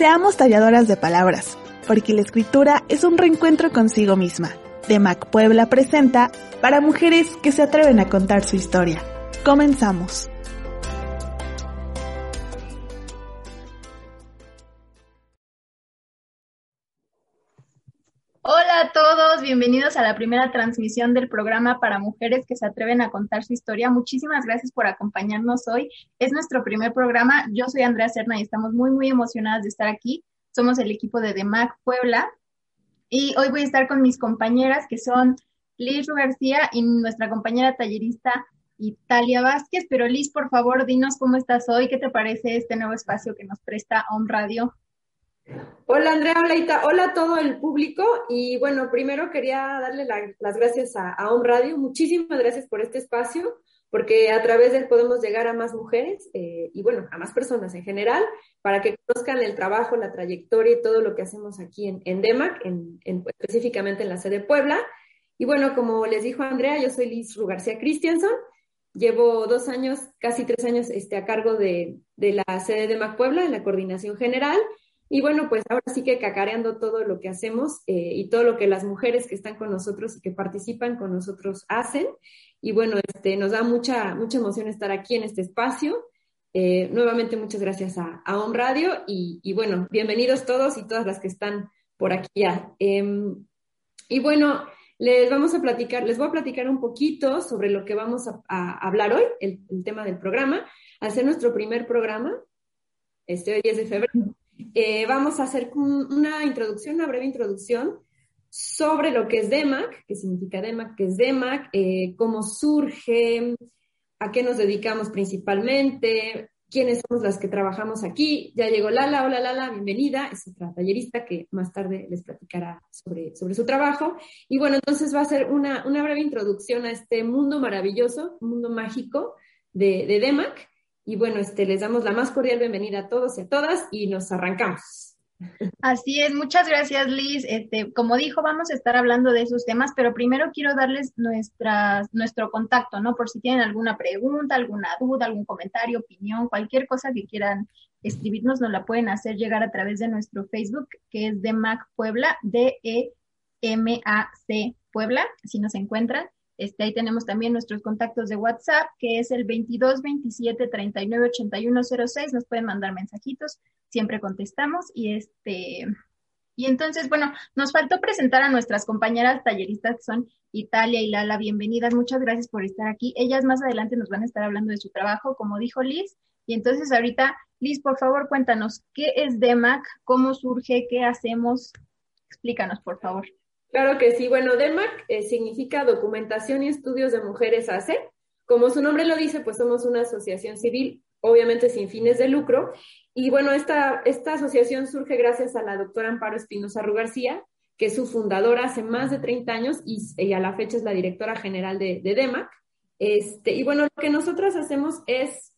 Seamos talladoras de palabras, porque la escritura es un reencuentro consigo misma. De Mac Puebla presenta para mujeres que se atreven a contar su historia. Comenzamos. Hola a todos, bienvenidos a la primera transmisión del programa para mujeres que se atreven a contar su historia. Muchísimas gracias por acompañarnos hoy. Es nuestro primer programa. Yo soy Andrea Serna y estamos muy, muy emocionadas de estar aquí. Somos el equipo de DEMAC Puebla y hoy voy a estar con mis compañeras que son Liz García y nuestra compañera tallerista Italia Vázquez. Pero Liz, por favor, dinos cómo estás hoy, qué te parece este nuevo espacio que nos presta Home Radio. Hola Andrea, hola hola todo el público y bueno, primero quería darle las gracias a, a Radio, muchísimas gracias por este espacio, porque a través de él podemos llegar a más mujeres eh, y bueno, a más personas en general, para que conozcan el trabajo, la trayectoria y todo lo que hacemos aquí en, DEMAC, en, específicamente en la sede Puebla. Y bueno, como les dijo Andrea, yo soy Liz García Christianson, llevo dos años, casi tres años este, a cargo de, de la sede de DEMAC Puebla, en la coordinación general. Y bueno, pues ahora sí que cacareando todo lo que hacemos eh, y todo lo que las mujeres que están con nosotros y que participan con nosotros hacen. Y bueno, este, nos da mucha, mucha emoción estar aquí en este espacio. Eh, nuevamente muchas gracias a, a On Radio y, y, bueno, bienvenidos todos y todas las que están por aquí ya. Em, y bueno, les vamos a platicar, les voy a platicar un poquito sobre lo que vamos a, hablar hoy, el, el, tema del programa. Al ser nuestro primer programa, este hoy es de febrero, eh, vamos a hacer una introducción, una breve introducción sobre lo que es DEMAC, qué significa DEMAC, qué es DEMAC, eh, cómo surge, a qué nos dedicamos principalmente, quiénes somos las que trabajamos aquí. Ya llegó Lala, hola Lala, bienvenida, es otra tallerista que más tarde les platicará sobre, sobre su trabajo. Y bueno, entonces va a ser una, una breve introducción a este mundo maravilloso, mundo mágico de, de DEMAC. Y bueno, este, les damos la más cordial bienvenida a todos y a todas y nos arrancamos. Así es, muchas gracias Liz. Este, como dijo, vamos a estar hablando de esos temas, pero primero quiero darles nuestro contacto, ¿no? Por si tienen alguna pregunta, alguna duda, algún comentario, opinión, cualquier cosa que quieran escribirnos, nos la pueden hacer llegar a través de nuestro Facebook, que es de Mac Puebla, D-E-M-A-C Puebla, si nos encuentran. Este, ahí tenemos también nuestros contactos de WhatsApp, que es el 22 27 39 81 06. Nos pueden mandar mensajitos, siempre contestamos. Y este, y entonces, bueno, nos faltó presentar a nuestras compañeras talleristas que son Italia y Lala. Bienvenidas, muchas gracias por estar aquí. Ellas más adelante nos van a estar hablando de su trabajo, como dijo Liz. Y entonces ahorita, Liz, por favor, cuéntanos, ¿qué es DEMAC? ¿Cómo surge? ¿Qué hacemos? Explícanos, por favor. Claro que sí. Bueno, DEMAC eh, significa Documentación y Estudios de Mujeres ACE. Como su nombre lo dice, pues somos una asociación civil, obviamente sin fines de lucro. Y bueno, esta, esta asociación surge gracias a la doctora Amparo Espinosa García, que es su fundadora hace más de 30 años y, a la fecha es la directora general de, de DEMAC. Este, y bueno, lo que nosotros hacemos es,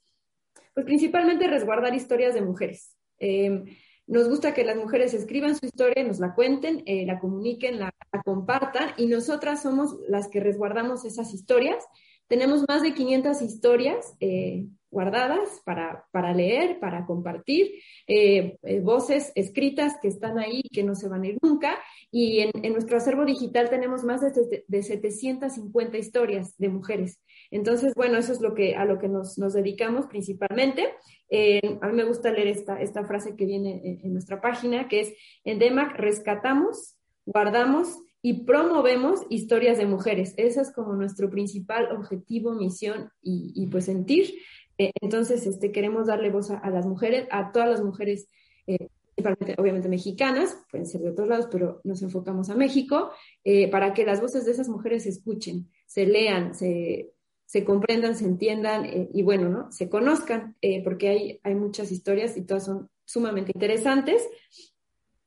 pues principalmente resguardar historias de mujeres. Eh, nos gusta que las mujeres escriban su historia, nos la cuenten, eh, la comuniquen, la, la, compartan y nosotras somos las que resguardamos esas historias. Tenemos más de 500 historias eh, guardadas para, para, leer, para compartir, eh, eh, voces escritas que están ahí que no se van a ir nunca. Y en, en nuestro acervo digital tenemos más de, de, 750 historias de mujeres. Entonces, bueno, eso es lo que, a lo que nos, nos dedicamos principalmente. Eh, a mí me gusta leer esta, esta frase que viene en, en nuestra página, que es, en DEMAC rescatamos, guardamos y promovemos historias de mujeres. Ese es como nuestro principal objetivo, misión y, y pues sentir. Eh, entonces, este, queremos darle voz a, las mujeres, a todas las mujeres, eh, obviamente mexicanas, pueden ser de otros lados, pero nos enfocamos a México, eh, para que las voces de esas mujeres se escuchen, se lean, se, se comprendan, se entiendan eh, y bueno, ¿no? Se conozcan, porque hay, hay muchas historias y todas son sumamente interesantes.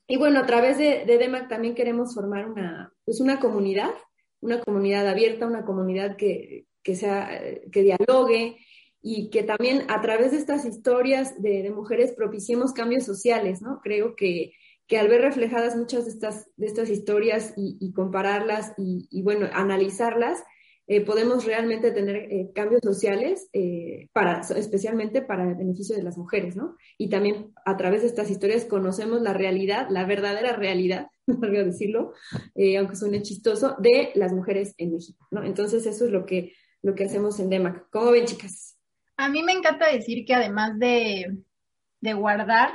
Y bueno, a través de, de DEMAC también queremos formar una, pues una comunidad, una comunidad abierta, una comunidad que, que, sea, que dialogue y que también a través de estas historias de, de mujeres propiciemos cambios sociales, ¿no? Creo que, que al ver reflejadas muchas de estas, de estas historias y, y compararlas y, y, bueno, analizarlas, eh, podemos realmente tener eh, cambios sociales, eh, para, especialmente para el beneficio de las mujeres, ¿no? Y también a través de estas historias conocemos la realidad, la verdadera realidad, voy a decirlo, aunque suene chistoso, de las mujeres en México, ¿no? Entonces eso es lo que, lo que hacemos en DEMAC. ¿Cómo ven, chicas? A mí me encanta decir que además de, de guardar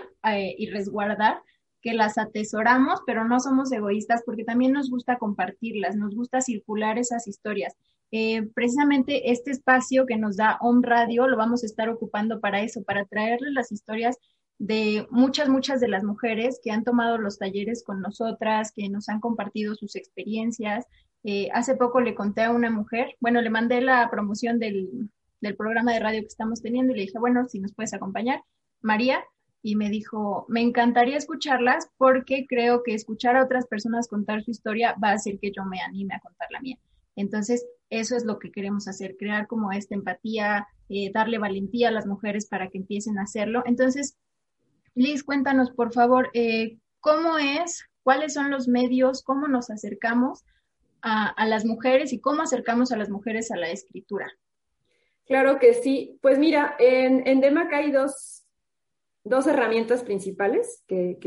y resguardar, que las atesoramos, pero no somos egoístas porque también nos gusta compartirlas, nos gusta circular esas historias. Eh, precisamente este espacio que nos da Home Radio lo vamos a estar ocupando para eso, para traerles las historias de muchas, muchas de las mujeres que han tomado los talleres con nosotras, que nos han compartido sus experiencias. Eh, hace poco le conté a una mujer, bueno, le mandé la promoción del, del programa de radio que estamos teniendo y le dije, bueno, si nos puedes acompañar, María, y me dijo, me encantaría escucharlas porque creo que escuchar a otras personas contar su historia va a hacer que yo me anime a contar la mía. Entonces, eso es lo que queremos hacer, crear como esta empatía, eh, darle valentía a las mujeres para que empiecen a hacerlo. Entonces, Liz, cuéntanos, por favor, eh, cómo es, cuáles son los medios, cómo nos acercamos a, las mujeres y cómo acercamos a las mujeres a la escritura. Claro que sí. Pues mira, en, en DEMAC hay dos, dos herramientas principales que,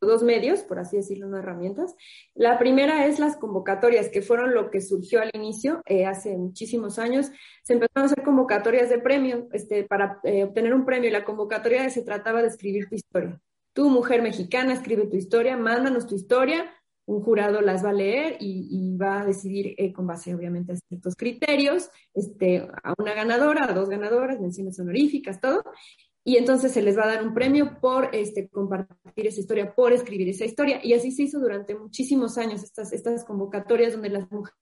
dos medios, por así decirlo, no herramientas. La primera es las convocatorias, que fueron lo que surgió al inicio, eh, hace muchísimos años. Se empezaron a hacer convocatorias de premio, este, para eh, obtener un premio, y la convocatoria se trataba de escribir tu historia. Tú, mujer mexicana, escribe tu historia, mándanos tu historia, un jurado las va a leer y, va a decidir eh, con base, obviamente, a ciertos criterios, este, a una ganadora, a dos ganadoras, menciones honoríficas, todo y entonces se les va a dar un premio por este, compartir esa historia, por escribir esa historia. Y así se hizo durante muchísimos años estas, estas convocatorias donde las mujeres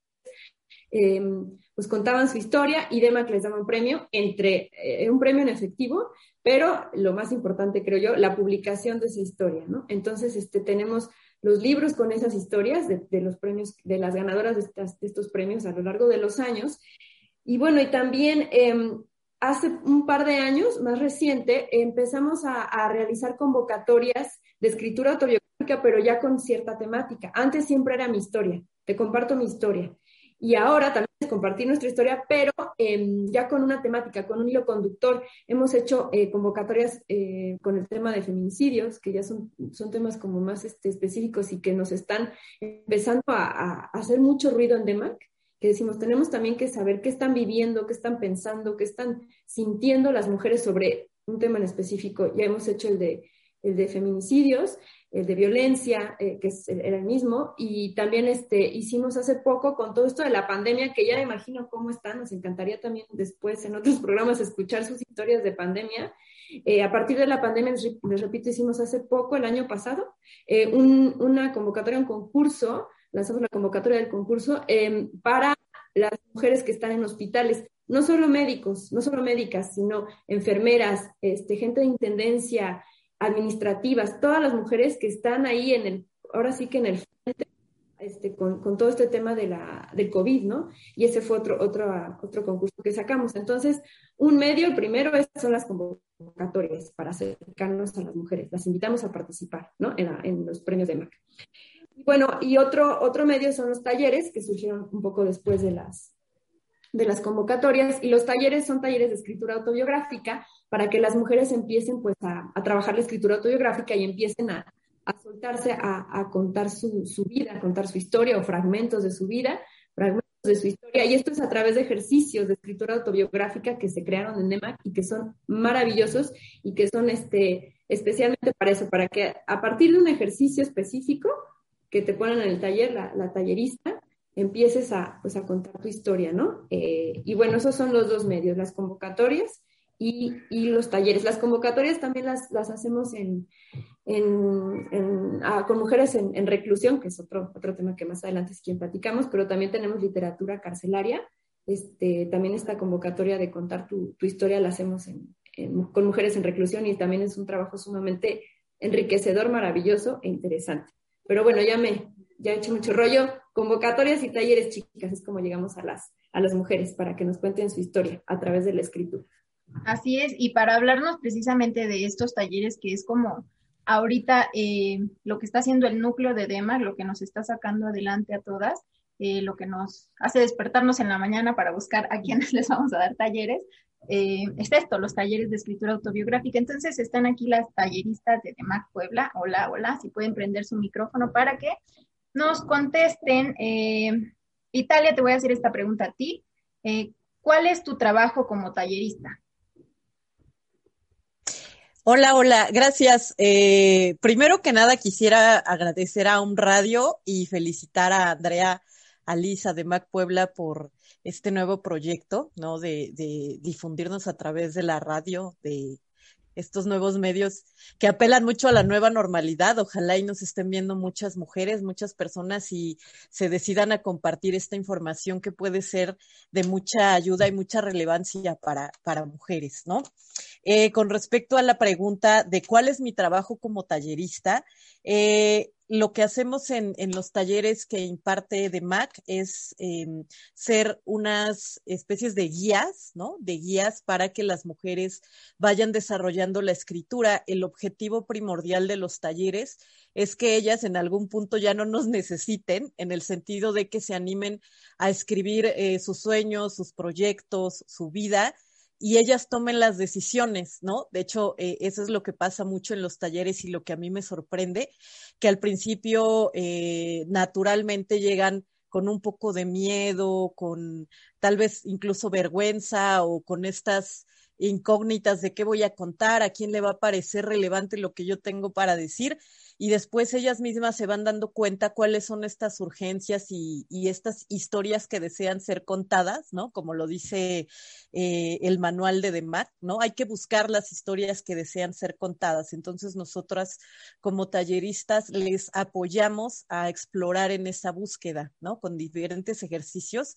em, pues contaban su historia y DEMAC les daba un premio, entre eh, un premio en efectivo, pero lo más importante creo yo, la publicación de esa historia, ¿no? Entonces este, tenemos los libros con esas historias de, de los premios, de las ganadoras de, estas, de, estos premios a lo largo de los años. Y bueno, y también... Eh, hace un par de años, más reciente, empezamos a, realizar convocatorias de escritura autobiográfica, pero ya con cierta temática. Antes siempre era mi historia, te comparto mi historia. Y ahora también es compartir nuestra historia, pero em, ya con una temática, con un hilo conductor. Hemos hecho eh, convocatorias eh, con el tema de feminicidios, que ya son, son temas como más este, específicos y que nos están empezando a, a hacer mucho ruido en DEMAC que decimos, tenemos también que saber qué están viviendo, qué están pensando, qué están sintiendo las mujeres sobre un tema en específico. Ya hemos hecho el de, el de feminicidios, el de violencia, eh, que es, era el mismo, y también este, hicimos hace poco con todo esto de la pandemia, que ya me imagino cómo están, nos encantaría también después en otros programas escuchar sus historias de pandemia. Eh, a partir de la pandemia, les, repito, hicimos hace poco, el año pasado, eh, un, una convocatoria, un concurso lanzamos la convocatoria del concurso em, para las mujeres que están en hospitales, no solo médicos, no solo médicas, sino enfermeras, este, gente de intendencia, administrativas, todas las mujeres que están ahí en el, ahora sí que en el frente, este, con, con, todo este tema de la, del COVID, ¿no? Y ese fue otro, otro, otro concurso que sacamos. Entonces, un medio, el primero, son las convocatorias para acercarnos a las mujeres. Las invitamos a participar, ¿no? En, en los premios de MAC. Bueno, y otro, otro medio son los talleres, que surgieron un poco después de las, de las convocatorias, y los talleres son talleres de escritura autobiográfica para que las mujeres empiecen pues a, trabajar la escritura autobiográfica y empiecen a, soltarse a, contar su, su, vida, a contar su historia o fragmentos de su vida, fragmentos de su historia. Y esto es a través de ejercicios de escritura autobiográfica que se crearon en NEMAC y que son maravillosos y que son este, especialmente para eso, para que a partir de un ejercicio específico que te ponen en el taller, la, tallerista, empieces a, pues, a contar tu historia, ¿no? Eh, y bueno, esos son los dos medios, las convocatorias y, y los talleres. Las convocatorias también las, las hacemos en, en, ah, con mujeres en, reclusión, que es otro, otro tema que más adelante es quien platicamos, pero también tenemos literatura carcelaria, este, también esta convocatoria de contar tu, historia la hacemos con mujeres en reclusión y también es un trabajo sumamente enriquecedor, maravilloso e interesante. Pero bueno, ya me, ya he hecho mucho rollo. Convocatorias y talleres, chicas, es como llegamos a las, a las mujeres para que nos cuenten su historia a través de la escritura. Así es, y para hablarnos precisamente de estos talleres, que es como ahorita eh, lo que está haciendo el núcleo de DEMA, lo que nos está sacando adelante a todas, eh, lo que nos hace despertarnos en la mañana para buscar a quienes les vamos a dar talleres, eh, es esto, los talleres de escritura autobiográfica. Entonces están aquí las talleristas de DEMAC Puebla. Hola, hola, si pueden prender su micrófono para que nos contesten. Italia, te voy a hacer esta pregunta a ti. ¿Cuál es tu trabajo como tallerista? Hola, hola, gracias. Eh, primero que nada quisiera agradecer a un radio y felicitar a Andrea Alisa de Mac Puebla por este nuevo proyecto, ¿no? De, de difundirnos a través de la radio, de estos nuevos medios que apelan mucho a la nueva normalidad. Ojalá y nos estén viendo muchas mujeres, muchas personas y se decidan a compartir esta información que puede ser de mucha ayuda y mucha relevancia para, para mujeres, ¿no? Eh, con respecto a la pregunta de cuál es mi trabajo como tallerista, eh, lo que hacemos en, en, los talleres que imparte de MAC es em, ser unas especies de guías, ¿no? De guías para que las mujeres vayan desarrollando la escritura. El objetivo primordial de los talleres es que ellas en algún punto ya no nos necesiten, en el sentido de que se animen a escribir eh, sus sueños, sus proyectos, su vida y ellas tomen las decisiones, ¿no? De hecho, eh, eso es lo que pasa mucho en los talleres y lo que a mí me sorprende, que al principio eh, naturalmente llegan con un poco de miedo, con tal vez incluso vergüenza o con estas incógnitas de qué voy a contar, a quién le va a parecer relevante lo que yo tengo para decir y después ellas mismas se van dando cuenta cuáles son estas urgencias y, estas historias que desean ser contadas, ¿no? Como lo dice eh, el manual de DEMAC, ¿no? Hay que buscar las historias que desean ser contadas. Entonces nosotras como talleristas les apoyamos a explorar en esa búsqueda, ¿no? Con diferentes ejercicios.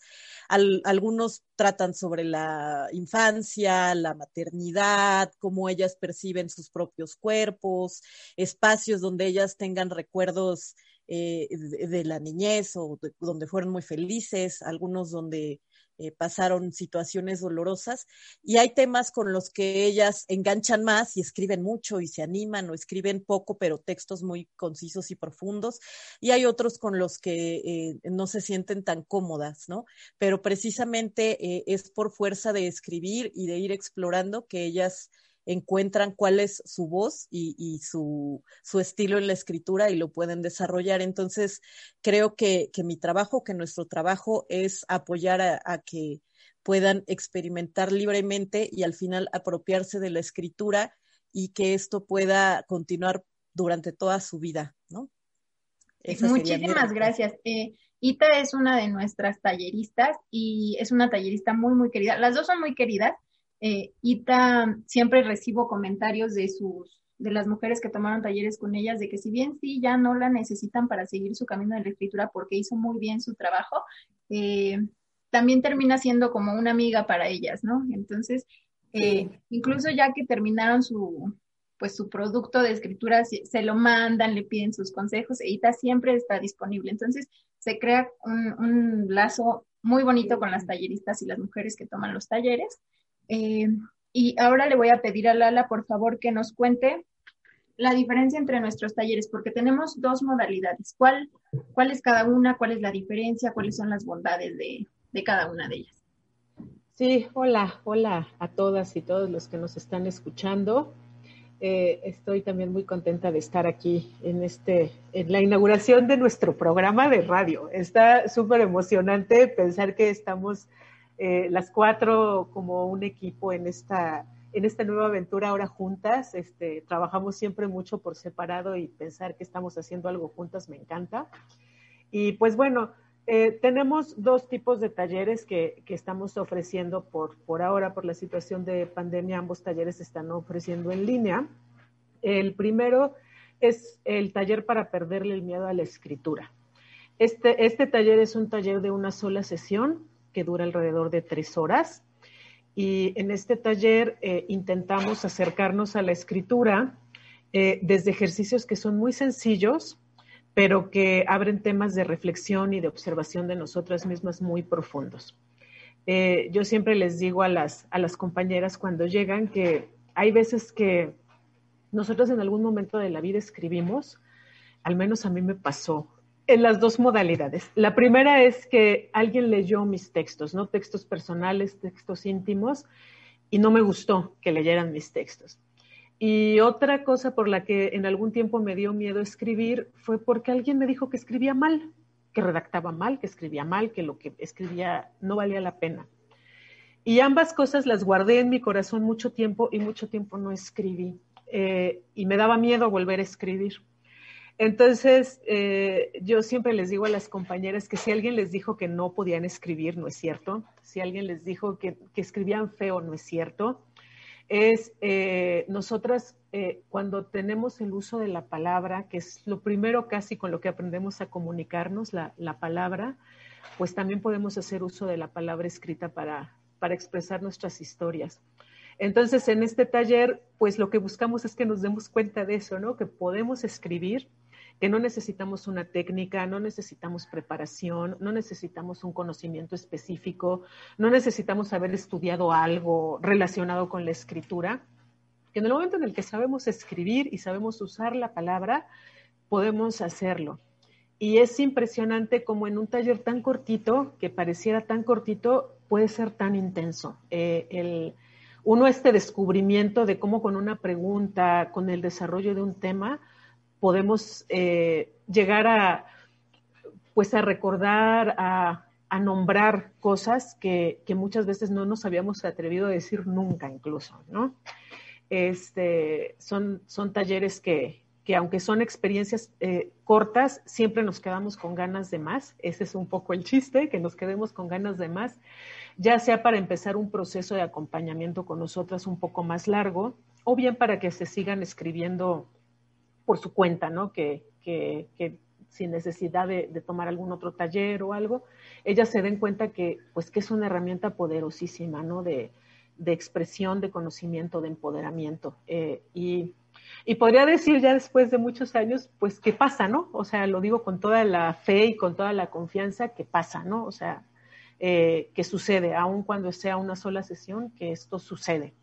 algunos tratan sobre la infancia, la maternidad, cómo ellas perciben sus propios cuerpos, espacios donde ellas tengan recuerdos eh, de, la niñez o donde fueron muy felices, algunos donde eh, pasaron situaciones dolorosas y hay temas con los que ellas enganchan más y escriben mucho y se animan o escriben poco, pero textos muy concisos y profundos y hay otros con los que eh, no se sienten tan cómodas, ¿no? Pero precisamente es por fuerza de escribir y de ir explorando que ellas encuentran cuál es su voz y, su, estilo en la escritura y lo pueden desarrollar. Entonces, creo que, mi trabajo, que nuestro trabajo es apoyar a, que puedan experimentar libremente y al final apropiarse de la escritura y que esto pueda continuar durante toda su vida, ¿no? Muchísimas gracias. Eh, Ita es una de nuestras talleristas y es una tallerista muy, muy querida. Las dos son muy queridas eh, Ita siempre recibo comentarios de sus de las mujeres que tomaron talleres con ellas de que si bien sí ya no la necesitan para seguir su camino de la escritura porque hizo muy bien su trabajo, eh, también termina siendo como una amiga para ellas, ¿no? Entonces, eh, incluso ya que terminaron su pues su producto de escritura se lo mandan, le piden sus consejos, e Ita siempre está disponible. Entonces, se crea un, un lazo muy bonito con las talleristas y las mujeres que toman los talleres. Eh, y ahora le voy a pedir a Lala, por favor, que nos cuente la diferencia entre nuestros talleres, porque tenemos dos modalidades. ¿Cuál, cuál es cada una? ¿Cuál es la diferencia? ¿Cuáles son las bondades de, cada una de ellas? Sí, hola, hola a todas y todos los que nos están escuchando. Eh, estoy también muy contenta de estar aquí en este, en la inauguración de nuestro programa de radio. Está súper emocionante pensar que estamos eh, las cuatro como un equipo en esta, en esta nueva aventura ahora juntas. Este, trabajamos siempre mucho por separado y pensar que estamos haciendo algo juntas me encanta. Y pues bueno, eh, tenemos dos tipos de talleres que, que, estamos ofreciendo por, por ahora, por la situación de pandemia. Ambos talleres están ofreciendo en línea. El primero es el taller para perderle el miedo a la escritura. Este, este taller es un taller de una sola sesión que dura alrededor de tres horas. Y en este taller eh, intentamos acercarnos a la escritura eh, desde ejercicios que son muy sencillos, pero que abren temas de reflexión y de observación de nosotras mismas muy profundos. Eh, yo siempre les digo a las, a las compañeras cuando llegan que hay veces que nosotros en algún momento de la vida escribimos, al menos a mí me pasó, en las dos modalidades. La primera es que alguien leyó mis textos, no textos personales, textos íntimos, y no me gustó que leyeran mis textos. Y otra cosa por la que en algún tiempo me dio miedo escribir fue porque alguien me dijo que escribía mal, que redactaba mal, que escribía mal, que lo que escribía no valía la pena. Y ambas cosas las guardé en mi corazón mucho tiempo y mucho tiempo no escribí. Eh, y me daba miedo volver a escribir. Entonces, eh, yo siempre les digo a las compañeras que si alguien les dijo que no podían escribir, no es cierto. Si alguien les dijo que, escribían feo, no es cierto es eh, nosotras eh, cuando tenemos el uso de la palabra, que es lo primero casi con lo que aprendemos a comunicarnos, la, palabra, pues también podemos hacer uso de la palabra escrita para, para expresar nuestras historias. Entonces, en este taller, pues lo que buscamos es que nos demos cuenta de eso, ¿no? Que podemos escribir que no necesitamos una técnica, no necesitamos preparación, no necesitamos un conocimiento específico, no necesitamos haber estudiado algo relacionado con la escritura, que en el momento en el que sabemos escribir y sabemos usar la palabra, podemos hacerlo. Y es impresionante como en un taller tan cortito, que pareciera tan cortito, puede ser tan intenso. Eh, el, uno este descubrimiento de cómo con una pregunta, con el desarrollo de un tema, podemos eh, llegar a, pues a recordar, a, nombrar cosas que, muchas veces no nos habíamos atrevido a decir nunca incluso, ¿no? Este, son, son talleres que, aunque son experiencias eh, cortas, siempre nos quedamos con ganas de más. Ese es un poco el chiste, que nos quedemos con ganas de más, ya sea para empezar un proceso de acompañamiento con nosotras un poco más largo, o bien para que se sigan escribiendo por su cuenta, ¿no? Que, que, que sin necesidad de, tomar algún otro taller o algo, ellas se den cuenta que, pues, que es una herramienta poderosísima, ¿no? De, de expresión, de conocimiento, de empoderamiento. Eh, y, y, podría decir ya después de muchos años, pues, ¿qué pasa, no? O sea, lo digo con toda la fe y con toda la confianza que pasa, ¿no? O sea, eh, que sucede, aun cuando sea una sola sesión, que esto sucede.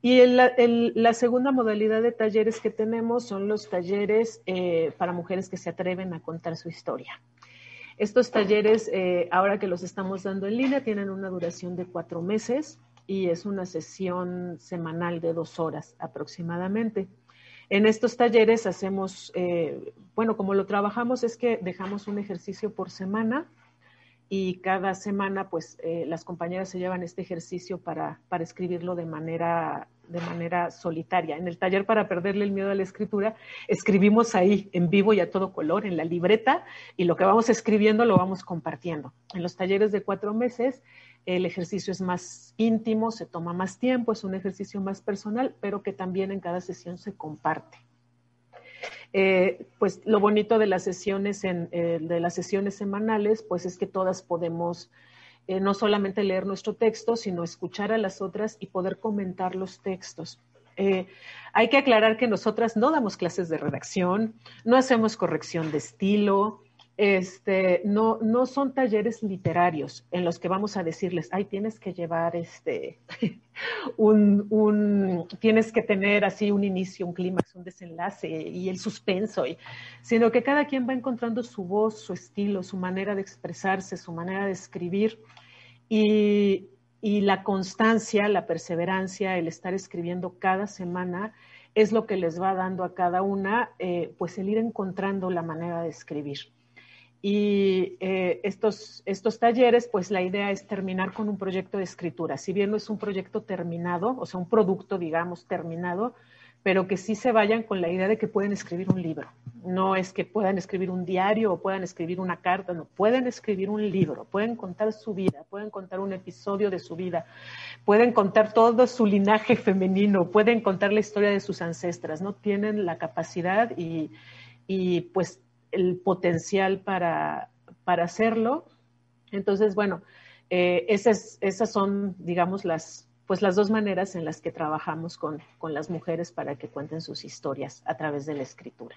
Y la segunda modalidad de talleres que tenemos son los talleres eh, para mujeres que se atreven a contar su historia. Estos talleres, eh, ahora que los estamos dando en línea, tienen una duración de cuatro meses y es una sesión semanal de dos horas aproximadamente. En estos talleres hacemos, eh, bueno, como lo trabajamos es que dejamos un ejercicio por semana y cada semana pues eh, las compañeras se llevan este ejercicio para, para escribirlo de manera, de manera solitaria. En el taller para perderle el miedo a la escritura, escribimos ahí en vivo y a todo color, en la libreta, y lo que vamos escribiendo lo vamos compartiendo. En los talleres de cuatro meses, el ejercicio es más íntimo, se toma más tiempo, es un ejercicio más personal, pero que también en cada sesión se comparte. Eh, pues lo bonito de las sesiones eh, de las sesiones semanales, pues es que todas podemos eh, no solamente leer nuestro texto, sino escuchar a las otras y poder comentar los textos. hay que aclarar que nosotras no damos clases de redacción, no hacemos corrección de estilo, este, no, son talleres literarios en los que vamos a decirles, ay, tienes que llevar este, un, tienes que tener así un inicio, un clímax, un desenlace y el suspenso, sino que cada quien va encontrando su voz, su estilo, su manera de expresarse, su manera de escribir y, y la constancia, la perseverancia, el estar escribiendo cada semana es lo que les va dando a cada una, eh, pues el ir encontrando la manera de escribir. Y eh, estos, estos talleres, pues la idea es terminar con un proyecto de escritura. Si bien no es un proyecto terminado, o sea, un producto, digamos, terminado, pero que sí se vayan con la idea de que pueden escribir un libro. No es que puedan escribir un diario o puedan escribir una carta, no, pueden escribir un libro, pueden contar su vida, pueden contar un episodio de su vida, pueden contar todo su linaje femenino, pueden contar la historia de sus ancestras, ¿no? Tienen la capacidad y, y pues el potencial para, para hacerlo Entonces, bueno, eh, esas, esas son, digamos, las, pues las dos maneras en las que trabajamos con, con las mujeres para que cuenten sus historias a través de la escritura.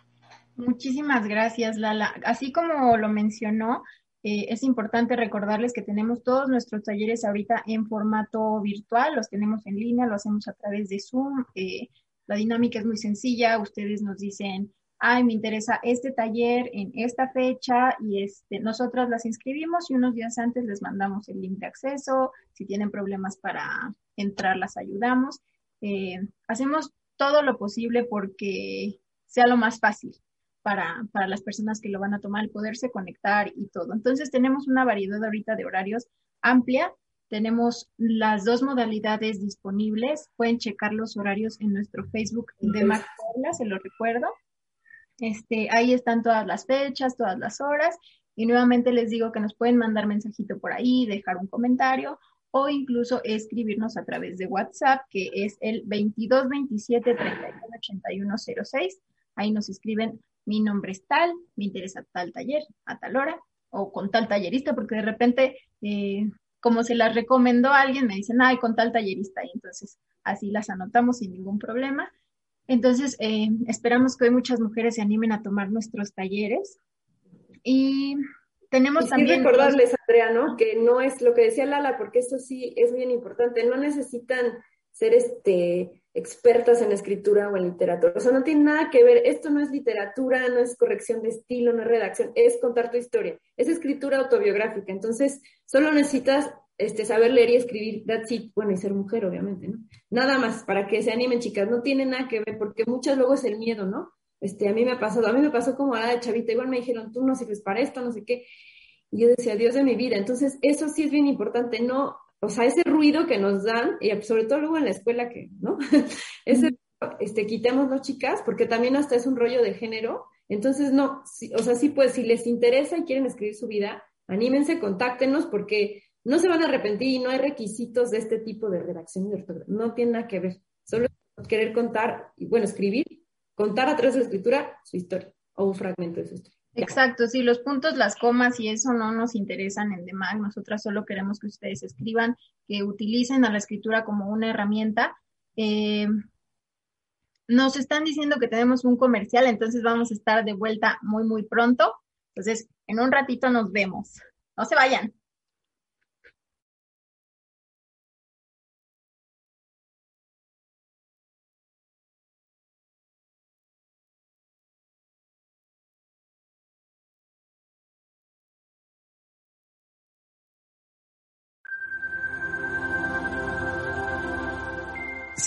Muchísimas gracias, Lala. Así como lo mencionó, eh, es importante recordarles que tenemos todos nuestros talleres ahorita en formato virtual, los tenemos en línea, lo hacemos a través de Zoom. Eh, la dinámica es muy sencilla, ustedes nos dicen, ay, me interesa este taller en esta fecha y este, nosotros las inscribimos y unos días antes les mandamos el link de acceso, si tienen problemas para entrar las ayudamos. Eh, hacemos todo lo posible porque sea lo más fácil para, para las personas que lo van a tomar, el poderse conectar y todo. Entonces tenemos una variedad ahorita de horarios amplia. Tenemos las dos modalidades disponibles. Pueden checar los horarios en nuestro Facebook de Mac se lo recuerdo. Este, ahí están todas las fechas, todas las horas. Y nuevamente les digo que nos pueden mandar mensajito por ahí, dejar un comentario o incluso escribirnos a través de WhatsApp, que es el 2227 06 Ahí nos escriben, mi nombre es tal, me interesa tal taller, a tal hora, o con tal tallerista, porque de repente, eh, como se las recomendó alguien, me dicen, ay, con tal tallerista, y entonces así las anotamos sin ningún problema. Entonces, eh, esperamos que hoy muchas mujeres se animen a tomar nuestros talleres. Y tenemos también... recordarles, Andrea, ¿no? Que no es lo que decía Lala, porque eso sí es bien importante. No necesitan ser este, expertas en escritura o en literatura. O sea, no tiene nada que ver. Esto no es literatura, no es corrección de estilo, no es redacción, es contar tu historia. Es escritura autobiográfica. Entonces, solo necesitas este, saber leer y escribir, that's it, bueno, y ser mujer, obviamente, ¿no? Nada más, para que se animen, chicas, no tiene nada que ver, porque muchas luego es el miedo, ¿no? Este, a mí me ha pasado, a mí me pasó como a la de chavita, igual me dijeron, tú no sirves para esto, no sé qué, y yo decía, Dios de mi vida, entonces eso sí es bien importante, no, o sea, ese ruido que nos dan, y sobre todo luego en la escuela que, ¿no? ese, este, quitémoslo, chicas, porque también hasta es un rollo de género, entonces no, o sea, sí, pues si les interesa y quieren escribir su vida, anímense, contáctenos, porque no se van a arrepentir y no hay requisitos de este tipo de redacción. No tiene nada que ver. Solo querer contar, y bueno, escribir, contar a través de la escritura su historia o un fragmento de su historia. Exacto, sí, los puntos, las comas y eso no nos interesan en DEMAC. Nosotras solo queremos que ustedes escriban, que utilicen a la escritura como una herramienta. Eh, nos están diciendo que tenemos un comercial, entonces vamos a estar de vuelta muy, muy pronto. Entonces, en un ratito nos vemos. No se vayan.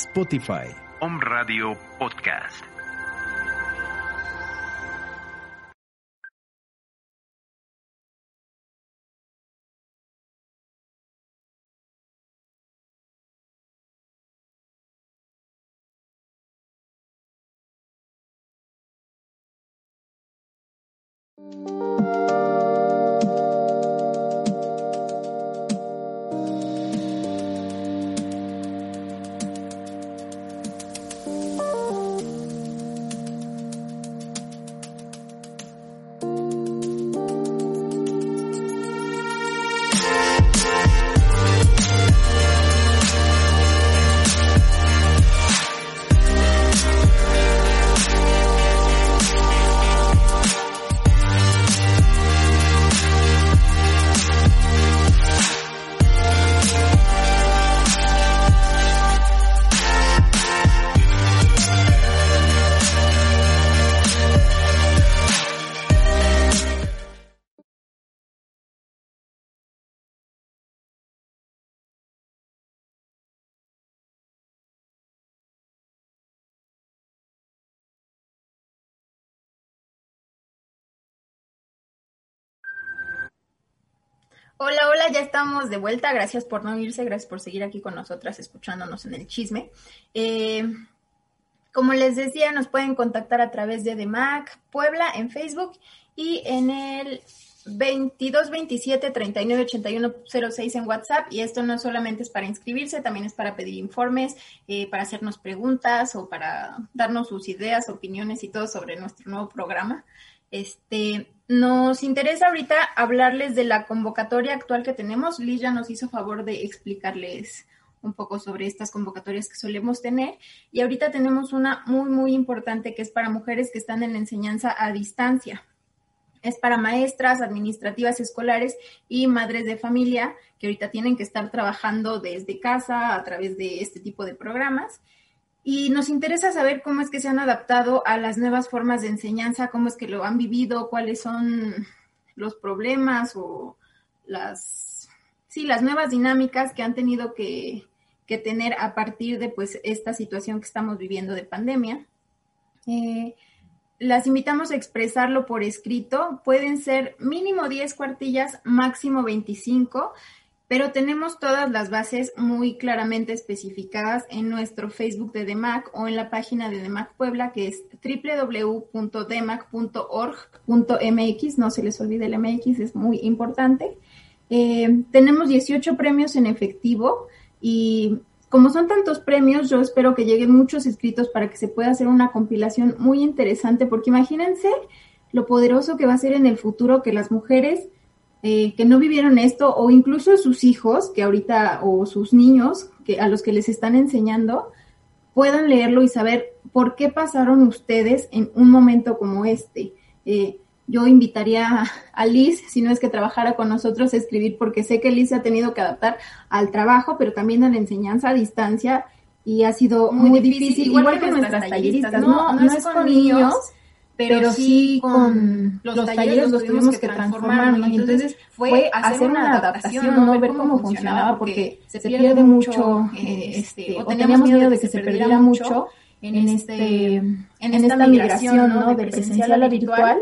Spotify. Om Radio Podcast. Hola, hola, ya estamos de vuelta. Gracias por no irse, gracias por seguir aquí con nosotras escuchándonos en el chisme. Eh, como les decía, nos pueden contactar a través de DEMAC Puebla en Facebook y en el 22 27 39 81 06 en WhatsApp. Y esto no solamente es para inscribirse, también es para pedir informes, eh, para hacernos preguntas o para darnos sus ideas, opiniones y todo sobre nuestro nuevo programa. Este, nos interesa ahorita hablarles de la convocatoria actual que tenemos. Liz nos hizo favor de explicarles un poco sobre estas convocatorias que solemos tener. Y ahorita tenemos una muy, muy importante que es para mujeres que están en enseñanza a distancia. Es para maestras, administrativas escolares y madres de familia que ahorita tienen que estar trabajando desde casa a través de este tipo de programas. Y nos interesa saber cómo es que se han adaptado a las nuevas formas de enseñanza, cómo es que lo han vivido, cuáles son los problemas o las, sí, las nuevas dinámicas que han tenido que, que tener a partir de pues esta situación que estamos viviendo de pandemia. Eh, las invitamos a expresarlo por escrito. Pueden ser mínimo 10 cuartillas, máximo 25 pero tenemos todas las bases muy claramente especificadas en nuestro Facebook de DEMAC o en la página de DEMAC Puebla, que es www.demac.org.mx, no se les olvide el MX, es muy importante. Eh, tenemos 18 premios en efectivo y como son tantos premios, yo espero que lleguen muchos escritos para que se pueda hacer una compilación muy interesante, porque imagínense lo poderoso que va a ser en el futuro que las mujeres eh, que no vivieron esto o incluso sus hijos que ahorita o sus niños que a los que les están enseñando puedan leerlo y saber por qué pasaron ustedes en un momento como este. Eh, yo invitaría a Liz, si no es que trabajara con nosotros, a escribir, porque sé que Liz se ha tenido que adaptar al trabajo, pero también a la enseñanza a distancia y ha sido muy, difícil, igual, que, nuestras talleristas. No, no, es con niños pero, sí con los, talleres los tuvimos que transformar, Y entonces fue hacer una adaptación, ¿no? Ver cómo funcionaba, porque se pierde mucho, eh, este, o teníamos miedo de que se perdiera mucho en, este, en esta migración, ¿no? De presencial a virtual.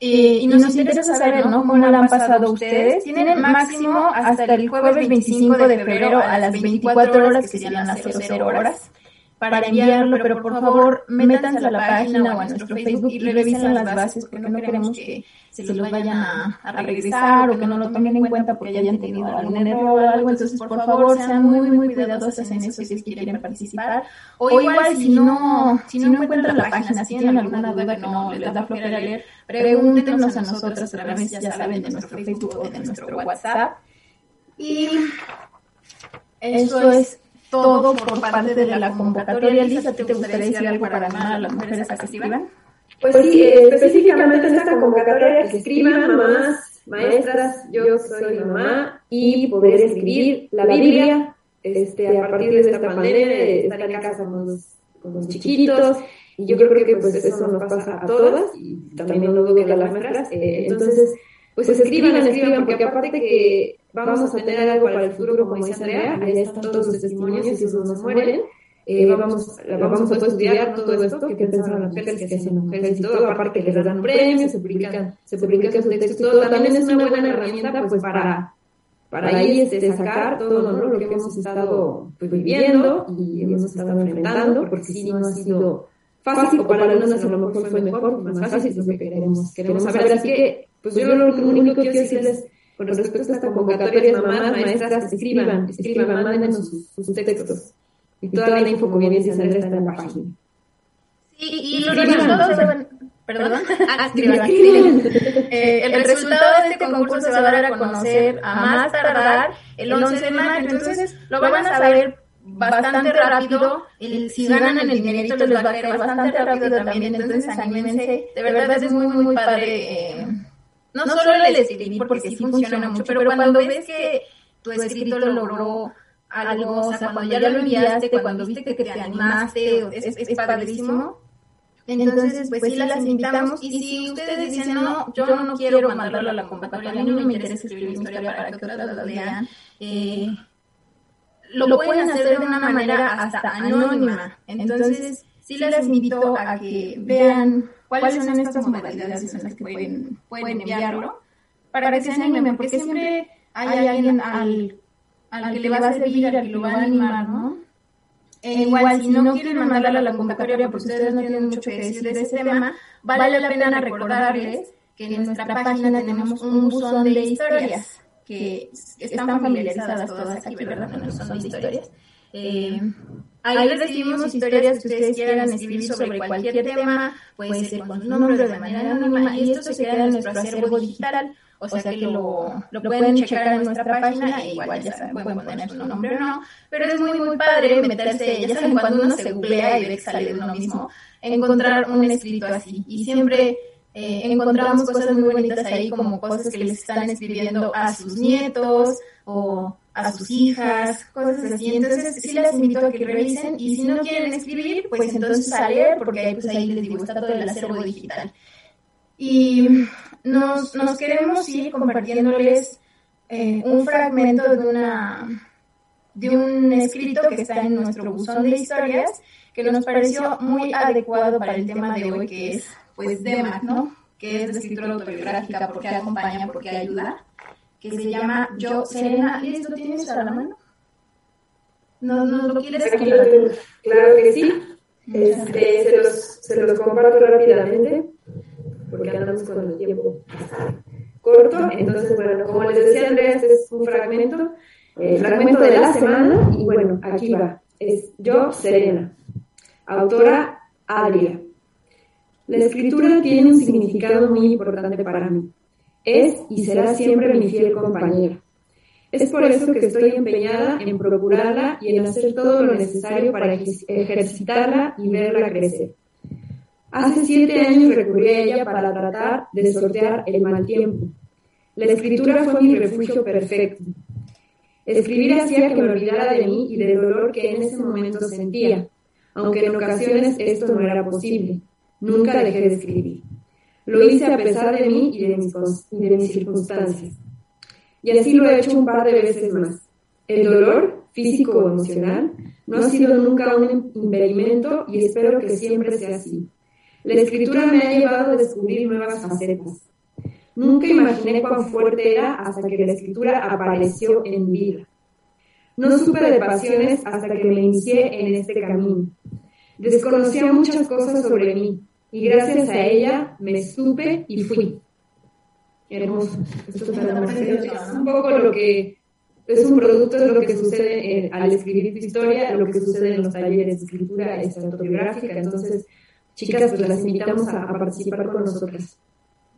Eh, y, nos interesa saber, ¿no? ¿Cómo la han pasado ustedes? Tienen máximo hasta el jueves 25 de febrero a las 24 horas, que serían las 00 horas para enviarlo, pero por favor métanse a la página o a nuestro Facebook y revisen las bases porque no queremos que se los vayan a, regresar o que no lo tomen en cuenta porque hayan tenido algún error o algo. Entonces, por favor, sean muy, muy cuidadosas en eso si es que quieren participar. O igual, si no, si no encuentran la página, si tienen alguna duda que no les da flojera leer, pregúntenos a nosotros a través, ya saben, de nuestro Facebook o de nuestro WhatsApp. Y eso es todo por parte de la convocatoria. Lisa, ¿te gustaría decir algo para animar a las mujeres a que escriban? Pues sí, específicamente en esta convocatoria que escriban mamás, maestras, yo soy mamá y poder escribir la Biblia este, a partir de esta pandemia, estar en casa con los, con los chiquitos. Y yo creo que pues eso nos pasa a todas y también no dudo que a las maestras. Eh, entonces, pues, pues escriban, escriban, porque aparte que vamos a tener algo para el futuro, como dice Andrea, ahí están todos los testimonios y esos nos mueren. Eh, vamos, vamos a poder estudiar todo esto, que pensaron las mujeres, que hacen mujeres y todo, aparte que les dan premios, se publican, se publican sus textos y todo, también es una buena herramienta pues para, para ahí este, sacar todo ¿no? lo que hemos estado pues, viviendo y hemos estado enfrentando, porque si no ha sido fácil, o para algunas a lo mejor fue mejor, más fácil, es lo que queremos, queremos saber, así que pues yo lo único que quiero decirles con respecto a esta convocatoria es mamás, maestras, escriban, escriban, mándenos sus, textos. Y toda la info, como bien dice Andrés, está en la página. Sí, y, los resultados se van... Perdón, ah, escriban, escriban. Eh, el, resultado de este concurso se va a dar a conocer a más tardar el 11 de mayo, entonces lo van a saber bastante rápido, el, si ganan el dinerito les va a caer bastante rápido también, entonces anímense, de verdad es muy, muy, muy padre... Eh, no, solo el escribir, porque sí funciona mucho, pero cuando ves que tu escrito logró algo, o sea, cuando ya lo enviaste, cuando viste que te animaste, es, es padrísimo. Entonces, pues sí las invitamos. Y si ustedes dicen, no, yo no quiero mandarlo a la convocatoria, a mí no me interesa escribir mi historia para que otras la lean, eh, lo pueden hacer de una manera hasta anónima. Entonces, sí les invito a que vean cuáles son estas modalidades en las que pueden, pueden enviarlo para que se animen, porque siempre hay alguien al, al que le va a servir, al que lo va a animar, ¿no? E igual, si no quieren mandarla a la convocatoria porque ustedes no tienen mucho que decir de ese tema, vale la pena recordarles que en nuestra página tenemos un buzón de historias que están familiarizadas todas aquí, ¿verdad? En el buzón de historias. Eh, ahí recibimos historias que ustedes quieran escribir sobre cualquier tema, puede ser con su nombre de manera anónima, y esto se queda en nuestro acervo digital, o sea que lo, lo pueden checar en nuestra página, e igual ya saben, pueden poner su nombre o no, pero es muy, muy padre meterse, ya saben, cuando uno se googlea y ve que sale de uno mismo, encontrar un escrito así, y siempre eh, encontramos cosas muy bonitas ahí, como cosas que les están escribiendo a sus nietos o a sus hijas, cosas así. Entonces, sí les invito a que revisen y si no quieren escribir, pues entonces a leer, porque pues, ahí les digo, está todo el acervo digital. Y nos, nos queremos ir compartiéndoles eh, un fragmento de una de un escrito que está en nuestro buzón de historias que nos pareció muy adecuado para el tema de hoy que es pues DEMAC, ¿no? Que es de escritura autobiográfica, porque acompaña, porque ayuda, que se llama Yo Serena. ¿Listo? ¿Tienes a la mano? ¿No, no lo quieres Aquí lo tengo. Claro que sí. Este, se, los, se los comparto rápidamente, porque andamos con el tiempo corto. Entonces, bueno, como les decía Andrea, este es un fragmento, el fragmento de la semana, y bueno, aquí va. Es Yo Serena, autora Adria. La escritura tiene un significado muy importante para mí. Es y será siempre mi fiel compañera. Es por eso que estoy empeñada en procurarla y en hacer todo lo necesario para ejercitarla y verla crecer. Hace siete años recurrí a ella para tratar de sortear el mal tiempo. La escritura fue mi refugio perfecto. Escribir hacía que me olvidara de mí y del dolor que en ese momento sentía, aunque en ocasiones esto no era posible. Nunca dejé de escribir. Lo hice a pesar de mí y de mis, circunstancias. Y así lo he hecho un par de veces más. El dolor, físico o emocional, no ha sido nunca un impedimento y espero que siempre sea así. La escritura me ha llevado a descubrir nuevas facetas. Nunca imaginé cuán fuerte era hasta que la escritura apareció en vida. No supe de pasiones hasta que me inicié en este camino. Desconocía muchas cosas sobre mí, y gracias a ella me supe y fui. Hermoso. Esto es un poco lo que es un producto de lo que sucede al escribir tu historia, lo que sucede en los talleres de escritura autobiográfica. Entonces, chicas, pues las invitamos a, participar con nosotras.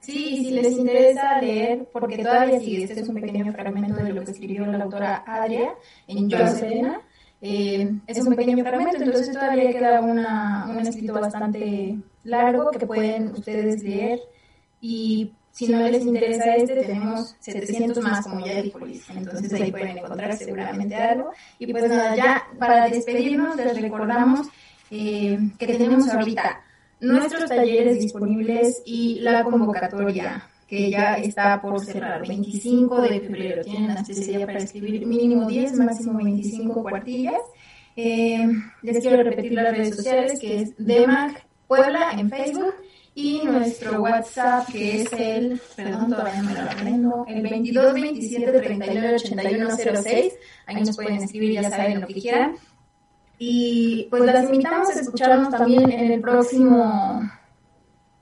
Sí, si les interesa leer, porque todavía sigue, este es un pequeño fragmento de lo que escribió la autora Adria en Yo Serena. Eh, es un pequeño fragmento, entonces todavía queda una, un escrito bastante largo que pueden ustedes leer y si no les interesa este, tenemos 700 más, como ya dijo. Entonces ahí pueden encontrar seguramente algo. Y pues nada, ya para despedirnos les recordamos eh, que tenemos ahorita nuestros talleres disponibles y la convocatoria que ya está por cerrar, 25 de febrero. Tienen hasta para escribir mínimo 10, máximo 25 cuartillas. Eh, les quiero repetir las redes sociales, que es DEMAC Puebla en Facebook y nuestro WhatsApp que es el, perdón, todavía me lo aprendo, el 22 27 39 81 06. Ahí nos pueden escribir, ya saben lo que quieran. Y pues las invitamos a escucharnos también en el próximo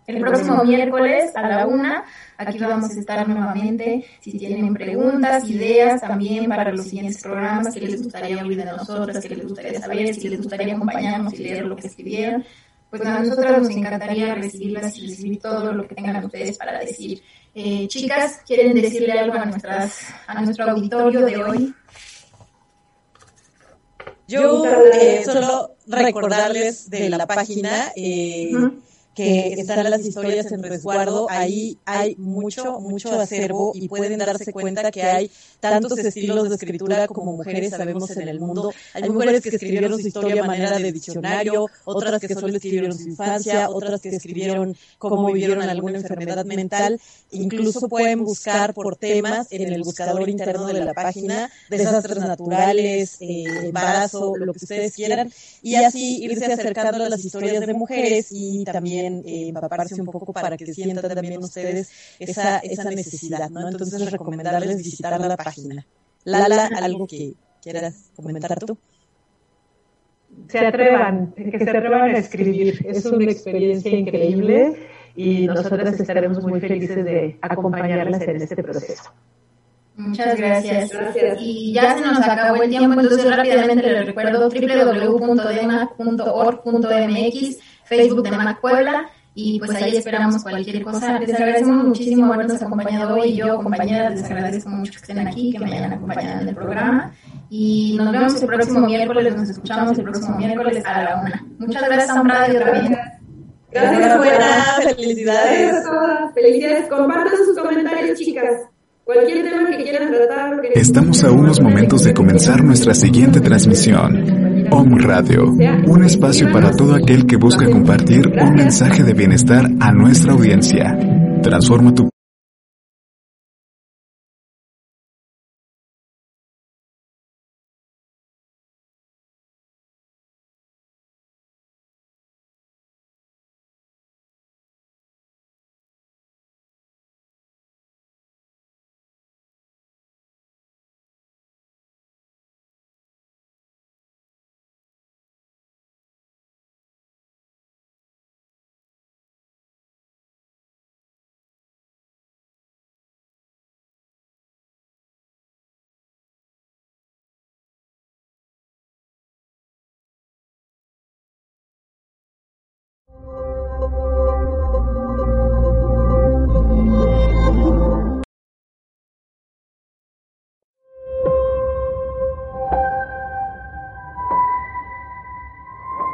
el próximo miércoles a la una, aquí vamos a estar nuevamente. Si tienen preguntas, ideas también para los siguientes programas que les gustaría oír de nosotros, que les gustaría saber, si les gustaría acompañarnos y leer lo que escribieron, pues a nosotros nos encantaría recibirlas y recibir todo lo que tengan ustedes para decir. Eh, chicas, ¿quieren decirle algo a, nuestras, a nuestro auditorio de hoy? Yo eh, solo recordarles de la página. Eh, que están las historias en resguardo, ahí hay mucho, mucho acervo y pueden darse cuenta que hay tantos estilos de escritura como mujeres sabemos en el mundo. Hay mujeres que escribieron su historia a manera de diccionario, otras que solo escribieron su infancia, otras que escribieron cómo vivieron alguna enfermedad mental. Incluso pueden buscar por temas en el buscador interno de la página, desastres naturales, eh, embarazo, lo que ustedes quieran, y así irse acercando a las historias de mujeres y también también eh, empaparse un poco para que sientan también ustedes esa, esa necesidad, ¿no? Entonces recomendarles visitar la página. Lala, algo que quieras comentar tú. Se atrevan, que se atrevan a escribir. Es una experiencia increíble y nosotras estaremos muy felices de acompañarlas en este proceso. Muchas gracias. Y ya se nos acabó el tiempo, entonces rápidamente les recuerdo www.demac.org.mx, Facebook de Mac Puebla, y pues ahí esperamos cualquier cosa. Les agradecemos muchísimo habernos acompañado hoy. Yo, compañeras, les agradezco mucho que estén aquí, que me hayan acompañado en el programa. Y nos vemos el próximo miércoles, nos escuchamos el próximo miércoles a la una. Muchas gracias a un radio también. Gracias, buenas, felicidades. Gracias a todas. Felicidades. Compartan sus comentarios, chicas. Cualquier tema que quieran tratar. Estamos a unos momentos de comenzar nuestra siguiente transmisión. Radio, un espacio para todo aquel que busca compartir un mensaje de bienestar a nuestra audiencia. Transforma tu